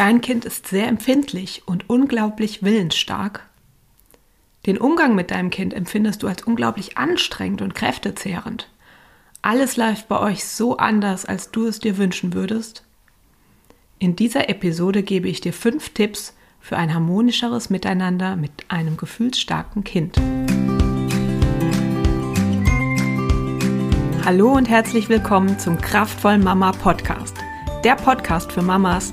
Dein Kind ist sehr empfindlich und unglaublich willensstark. Den Umgang mit deinem Kind empfindest du als unglaublich anstrengend und kräftezehrend. Alles läuft bei euch so anders, als du es dir wünschen würdest. In dieser Episode gebe ich dir fünf Tipps für ein harmonischeres Miteinander mit einem gefühlsstarken Kind. Hallo und herzlich willkommen zum Kraftvollen Mama Podcast. Der Podcast für Mamas,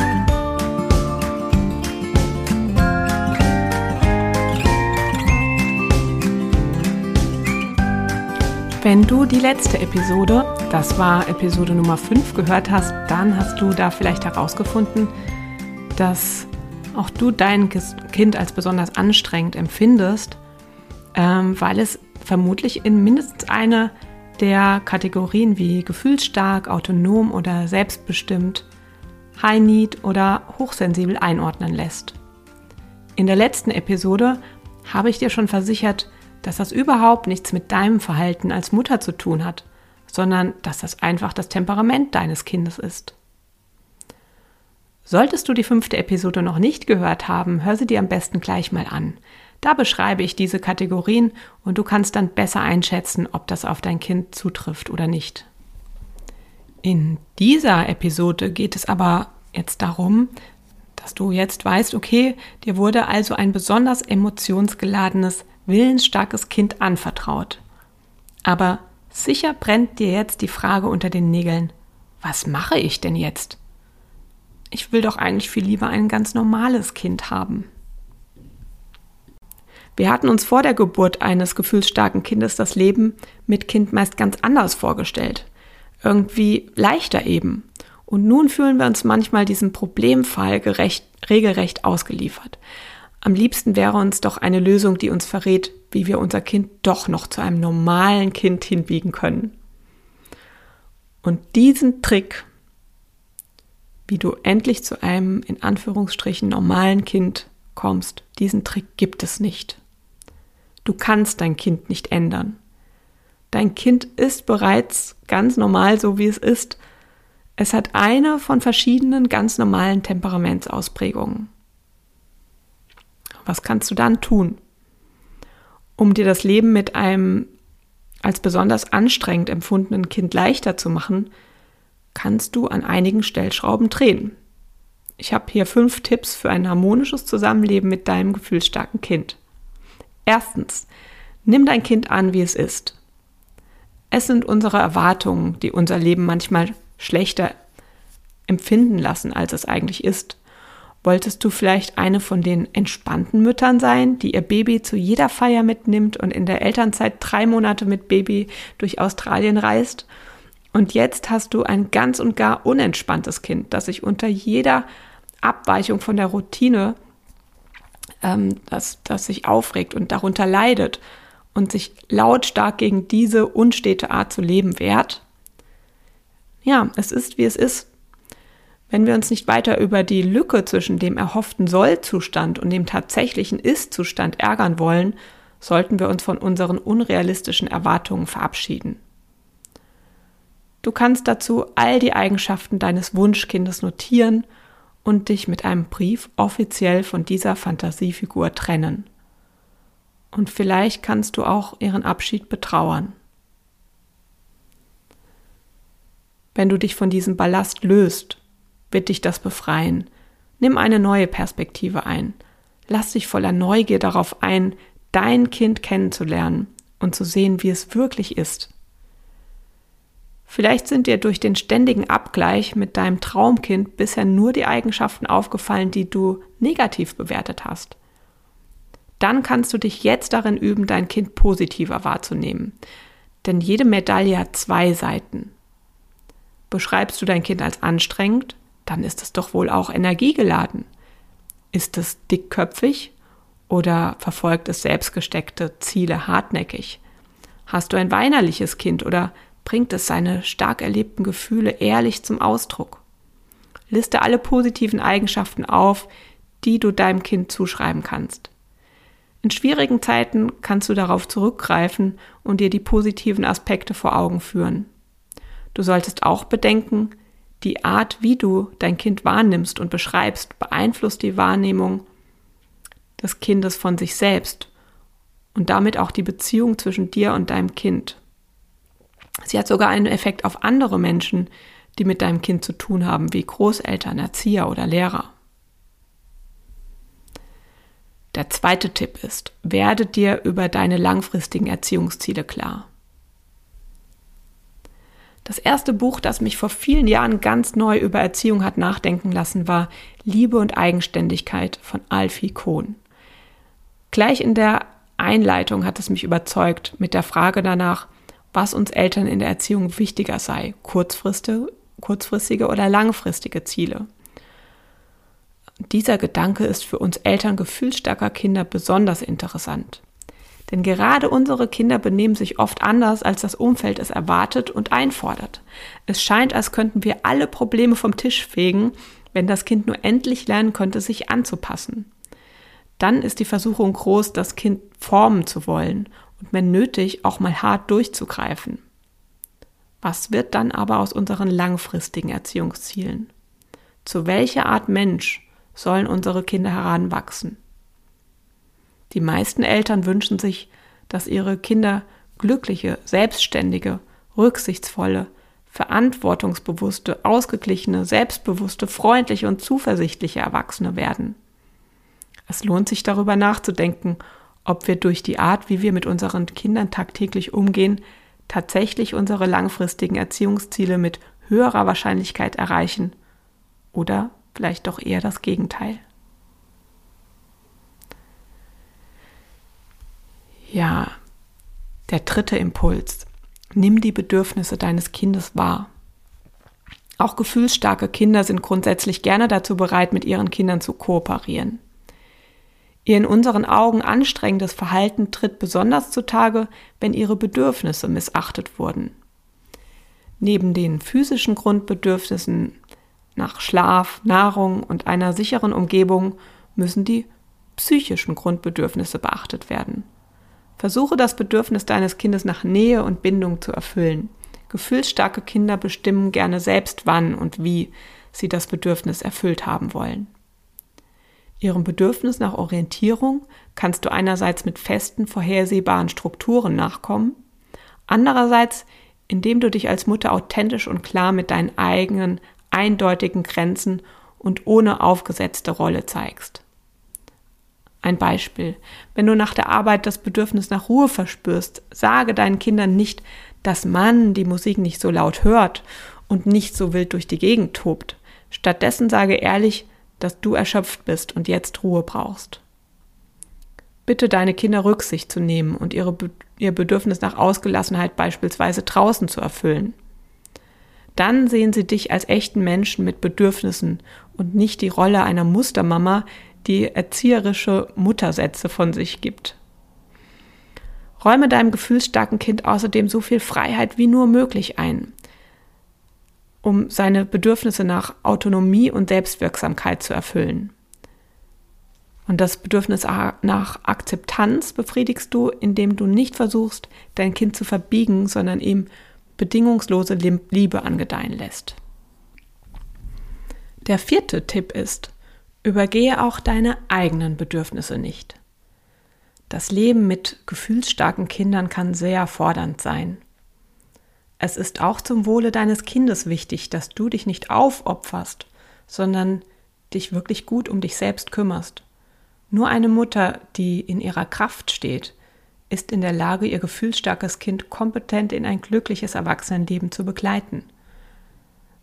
Wenn du die letzte Episode, das war Episode Nummer 5, gehört hast, dann hast du da vielleicht herausgefunden, dass auch du dein Kind als besonders anstrengend empfindest, ähm, weil es vermutlich in mindestens eine der Kategorien wie gefühlsstark, autonom oder selbstbestimmt, High Need oder hochsensibel einordnen lässt. In der letzten Episode habe ich dir schon versichert, dass das überhaupt nichts mit deinem Verhalten als Mutter zu tun hat, sondern dass das einfach das Temperament deines Kindes ist. Solltest du die fünfte Episode noch nicht gehört haben, hör sie dir am besten gleich mal an. Da beschreibe ich diese Kategorien und du kannst dann besser einschätzen, ob das auf dein Kind zutrifft oder nicht. In dieser Episode geht es aber jetzt darum, dass du jetzt weißt, okay, dir wurde also ein besonders emotionsgeladenes willensstarkes Kind anvertraut. Aber sicher brennt dir jetzt die Frage unter den Nägeln, was mache ich denn jetzt? Ich will doch eigentlich viel lieber ein ganz normales Kind haben. Wir hatten uns vor der Geburt eines gefühlsstarken Kindes das Leben mit Kind meist ganz anders vorgestellt. Irgendwie leichter eben. Und nun fühlen wir uns manchmal diesem Problemfall gerecht, regelrecht ausgeliefert. Am liebsten wäre uns doch eine Lösung, die uns verrät, wie wir unser Kind doch noch zu einem normalen Kind hinbiegen können. Und diesen Trick, wie du endlich zu einem in Anführungsstrichen normalen Kind kommst, diesen Trick gibt es nicht. Du kannst dein Kind nicht ändern. Dein Kind ist bereits ganz normal, so wie es ist. Es hat eine von verschiedenen ganz normalen Temperamentsausprägungen. Was kannst du dann tun, um dir das Leben mit einem als besonders anstrengend empfundenen Kind leichter zu machen, kannst du an einigen Stellschrauben drehen. Ich habe hier fünf Tipps für ein harmonisches Zusammenleben mit deinem gefühlsstarken Kind. Erstens, nimm dein Kind an, wie es ist. Es sind unsere Erwartungen, die unser Leben manchmal schlechter empfinden lassen, als es eigentlich ist. Wolltest du vielleicht eine von den entspannten Müttern sein, die ihr Baby zu jeder Feier mitnimmt und in der Elternzeit drei Monate mit Baby durch Australien reist? Und jetzt hast du ein ganz und gar unentspanntes Kind, das sich unter jeder Abweichung von der Routine, ähm, das, das sich aufregt und darunter leidet und sich lautstark gegen diese unstete Art zu leben wehrt. Ja, es ist, wie es ist. Wenn wir uns nicht weiter über die Lücke zwischen dem erhofften Soll-Zustand und dem tatsächlichen Ist-Zustand ärgern wollen, sollten wir uns von unseren unrealistischen Erwartungen verabschieden. Du kannst dazu all die Eigenschaften deines Wunschkindes notieren und dich mit einem Brief offiziell von dieser Fantasiefigur trennen. Und vielleicht kannst du auch ihren Abschied betrauern. Wenn du dich von diesem Ballast löst wird dich das befreien. Nimm eine neue Perspektive ein. Lass dich voller Neugier darauf ein, dein Kind kennenzulernen und zu sehen, wie es wirklich ist. Vielleicht sind dir durch den ständigen Abgleich mit deinem Traumkind bisher nur die Eigenschaften aufgefallen, die du negativ bewertet hast. Dann kannst du dich jetzt darin üben, dein Kind positiver wahrzunehmen. Denn jede Medaille hat zwei Seiten. Beschreibst du dein Kind als anstrengend, dann ist es doch wohl auch energiegeladen. Ist es dickköpfig oder verfolgt es selbstgesteckte Ziele hartnäckig? Hast du ein weinerliches Kind oder bringt es seine stark erlebten Gefühle ehrlich zum Ausdruck? Liste alle positiven Eigenschaften auf, die du deinem Kind zuschreiben kannst. In schwierigen Zeiten kannst du darauf zurückgreifen und dir die positiven Aspekte vor Augen führen. Du solltest auch bedenken, die Art, wie du dein Kind wahrnimmst und beschreibst, beeinflusst die Wahrnehmung des Kindes von sich selbst und damit auch die Beziehung zwischen dir und deinem Kind. Sie hat sogar einen Effekt auf andere Menschen, die mit deinem Kind zu tun haben, wie Großeltern, Erzieher oder Lehrer. Der zweite Tipp ist, werde dir über deine langfristigen Erziehungsziele klar. Das erste Buch, das mich vor vielen Jahren ganz neu über Erziehung hat nachdenken lassen, war Liebe und Eigenständigkeit von Alfie Kohn. Gleich in der Einleitung hat es mich überzeugt mit der Frage danach, was uns Eltern in der Erziehung wichtiger sei, kurzfristige, kurzfristige oder langfristige Ziele. Dieser Gedanke ist für uns Eltern gefühlsstarker Kinder besonders interessant. Denn gerade unsere Kinder benehmen sich oft anders, als das Umfeld es erwartet und einfordert. Es scheint, als könnten wir alle Probleme vom Tisch fegen, wenn das Kind nur endlich lernen könnte, sich anzupassen. Dann ist die Versuchung groß, das Kind formen zu wollen und wenn nötig auch mal hart durchzugreifen. Was wird dann aber aus unseren langfristigen Erziehungszielen? Zu welcher Art Mensch sollen unsere Kinder heranwachsen? Die meisten Eltern wünschen sich, dass ihre Kinder glückliche, selbstständige, rücksichtsvolle, verantwortungsbewusste, ausgeglichene, selbstbewusste, freundliche und zuversichtliche Erwachsene werden. Es lohnt sich darüber nachzudenken, ob wir durch die Art, wie wir mit unseren Kindern tagtäglich umgehen, tatsächlich unsere langfristigen Erziehungsziele mit höherer Wahrscheinlichkeit erreichen oder vielleicht doch eher das Gegenteil. Ja, der dritte Impuls. Nimm die Bedürfnisse deines Kindes wahr. Auch gefühlsstarke Kinder sind grundsätzlich gerne dazu bereit, mit ihren Kindern zu kooperieren. Ihr in unseren Augen anstrengendes Verhalten tritt besonders zutage, wenn ihre Bedürfnisse missachtet wurden. Neben den physischen Grundbedürfnissen nach Schlaf, Nahrung und einer sicheren Umgebung müssen die psychischen Grundbedürfnisse beachtet werden. Versuche das Bedürfnis deines Kindes nach Nähe und Bindung zu erfüllen. Gefühlsstarke Kinder bestimmen gerne selbst, wann und wie sie das Bedürfnis erfüllt haben wollen. Ihrem Bedürfnis nach Orientierung kannst du einerseits mit festen, vorhersehbaren Strukturen nachkommen, andererseits indem du dich als Mutter authentisch und klar mit deinen eigenen, eindeutigen Grenzen und ohne aufgesetzte Rolle zeigst. Ein Beispiel. Wenn du nach der Arbeit das Bedürfnis nach Ruhe verspürst, sage deinen Kindern nicht, dass man die Musik nicht so laut hört und nicht so wild durch die Gegend tobt. Stattdessen sage ehrlich, dass du erschöpft bist und jetzt Ruhe brauchst. Bitte deine Kinder Rücksicht zu nehmen und ihre, ihr Bedürfnis nach Ausgelassenheit beispielsweise draußen zu erfüllen. Dann sehen sie dich als echten Menschen mit Bedürfnissen und nicht die Rolle einer Mustermama, die erzieherische Muttersätze von sich gibt. Räume deinem gefühlsstarken Kind außerdem so viel Freiheit wie nur möglich ein, um seine Bedürfnisse nach Autonomie und Selbstwirksamkeit zu erfüllen. Und das Bedürfnis nach Akzeptanz befriedigst du, indem du nicht versuchst, dein Kind zu verbiegen, sondern ihm bedingungslose Liebe angedeihen lässt. Der vierte Tipp ist, Übergehe auch deine eigenen Bedürfnisse nicht. Das Leben mit gefühlsstarken Kindern kann sehr fordernd sein. Es ist auch zum Wohle deines Kindes wichtig, dass du dich nicht aufopferst, sondern dich wirklich gut um dich selbst kümmerst. Nur eine Mutter, die in ihrer Kraft steht, ist in der Lage, ihr gefühlsstarkes Kind kompetent in ein glückliches Erwachsenenleben zu begleiten.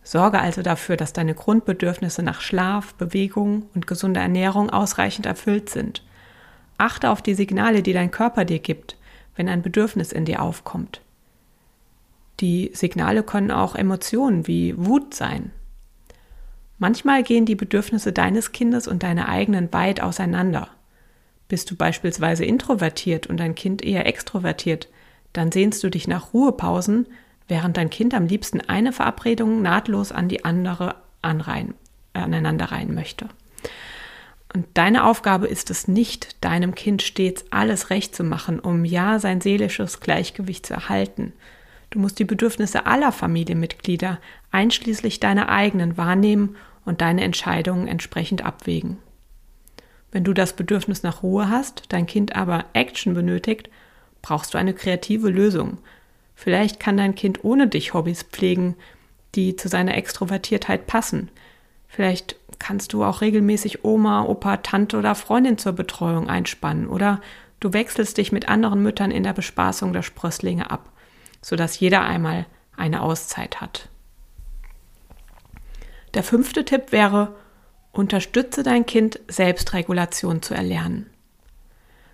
Sorge also dafür, dass deine Grundbedürfnisse nach Schlaf, Bewegung und gesunder Ernährung ausreichend erfüllt sind. Achte auf die Signale, die dein Körper dir gibt, wenn ein Bedürfnis in dir aufkommt. Die Signale können auch Emotionen wie Wut sein. Manchmal gehen die Bedürfnisse deines Kindes und deine eigenen weit auseinander. Bist du beispielsweise introvertiert und dein Kind eher extrovertiert, dann sehnst du dich nach Ruhepausen, während dein Kind am liebsten eine Verabredung nahtlos an die andere anreihen, äh, aneinanderreihen möchte. Und deine Aufgabe ist es nicht, deinem Kind stets alles recht zu machen, um ja sein seelisches Gleichgewicht zu erhalten. Du musst die Bedürfnisse aller Familienmitglieder, einschließlich deiner eigenen, wahrnehmen und deine Entscheidungen entsprechend abwägen. Wenn du das Bedürfnis nach Ruhe hast, dein Kind aber Action benötigt, brauchst du eine kreative Lösung. Vielleicht kann dein Kind ohne dich Hobbys pflegen, die zu seiner Extrovertiertheit passen. Vielleicht kannst du auch regelmäßig Oma, Opa, Tante oder Freundin zur Betreuung einspannen oder du wechselst dich mit anderen Müttern in der Bespaßung der Sprösslinge ab, sodass jeder einmal eine Auszeit hat. Der fünfte Tipp wäre, unterstütze dein Kind, Selbstregulation zu erlernen.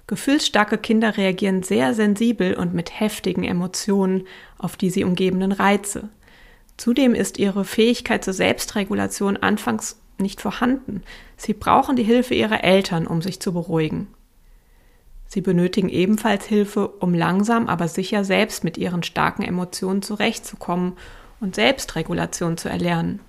Gefühlsstarke Kinder reagieren sehr sensibel und mit heftigen Emotionen auf die sie umgebenden Reize. Zudem ist ihre Fähigkeit zur Selbstregulation anfangs nicht vorhanden. Sie brauchen die Hilfe ihrer Eltern, um sich zu beruhigen. Sie benötigen ebenfalls Hilfe, um langsam aber sicher selbst mit ihren starken Emotionen zurechtzukommen und Selbstregulation zu erlernen.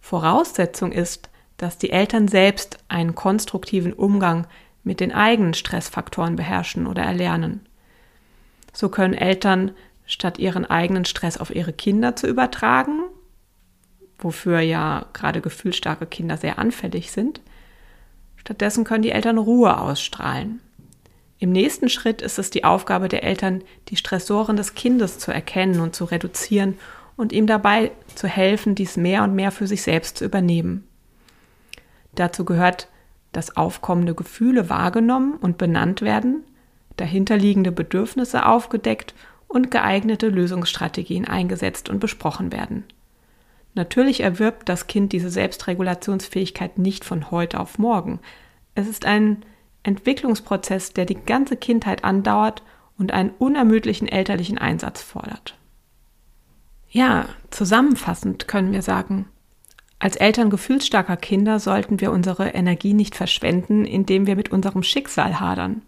Voraussetzung ist, dass die Eltern selbst einen konstruktiven Umgang mit den eigenen Stressfaktoren beherrschen oder erlernen. So können Eltern, statt ihren eigenen Stress auf ihre Kinder zu übertragen, wofür ja gerade gefühlsstarke Kinder sehr anfällig sind, stattdessen können die Eltern Ruhe ausstrahlen. Im nächsten Schritt ist es die Aufgabe der Eltern, die Stressoren des Kindes zu erkennen und zu reduzieren und ihm dabei zu helfen, dies mehr und mehr für sich selbst zu übernehmen. Dazu gehört, dass aufkommende Gefühle wahrgenommen und benannt werden, dahinterliegende Bedürfnisse aufgedeckt und geeignete Lösungsstrategien eingesetzt und besprochen werden. Natürlich erwirbt das Kind diese Selbstregulationsfähigkeit nicht von heute auf morgen. Es ist ein Entwicklungsprozess, der die ganze Kindheit andauert und einen unermüdlichen elterlichen Einsatz fordert. Ja, zusammenfassend können wir sagen, als Eltern gefühlsstarker Kinder sollten wir unsere Energie nicht verschwenden, indem wir mit unserem Schicksal hadern.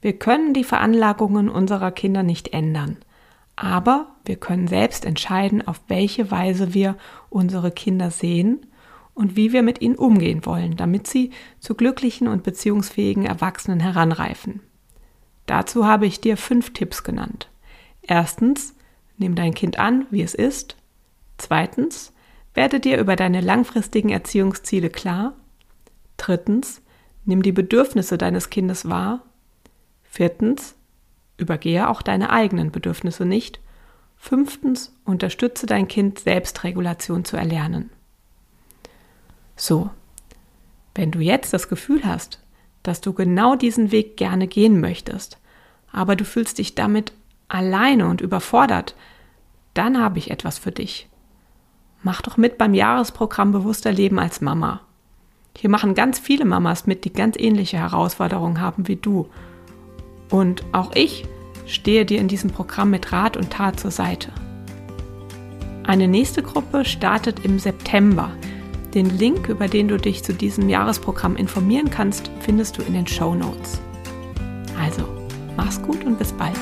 Wir können die Veranlagungen unserer Kinder nicht ändern, aber wir können selbst entscheiden, auf welche Weise wir unsere Kinder sehen und wie wir mit ihnen umgehen wollen, damit sie zu glücklichen und beziehungsfähigen Erwachsenen heranreifen. Dazu habe ich dir fünf Tipps genannt. Erstens, nimm dein Kind an, wie es ist. Zweitens, werde dir über deine langfristigen Erziehungsziele klar. Drittens, nimm die Bedürfnisse deines Kindes wahr. Viertens, übergehe auch deine eigenen Bedürfnisse nicht. Fünftens, unterstütze dein Kind, Selbstregulation zu erlernen. So, wenn du jetzt das Gefühl hast, dass du genau diesen Weg gerne gehen möchtest, aber du fühlst dich damit alleine und überfordert, dann habe ich etwas für dich. Mach doch mit beim Jahresprogramm Bewusster Leben als Mama. Hier machen ganz viele Mamas mit, die ganz ähnliche Herausforderungen haben wie du. Und auch ich stehe dir in diesem Programm mit Rat und Tat zur Seite. Eine nächste Gruppe startet im September. Den Link, über den du dich zu diesem Jahresprogramm informieren kannst, findest du in den Show Notes. Also, mach's gut und bis bald.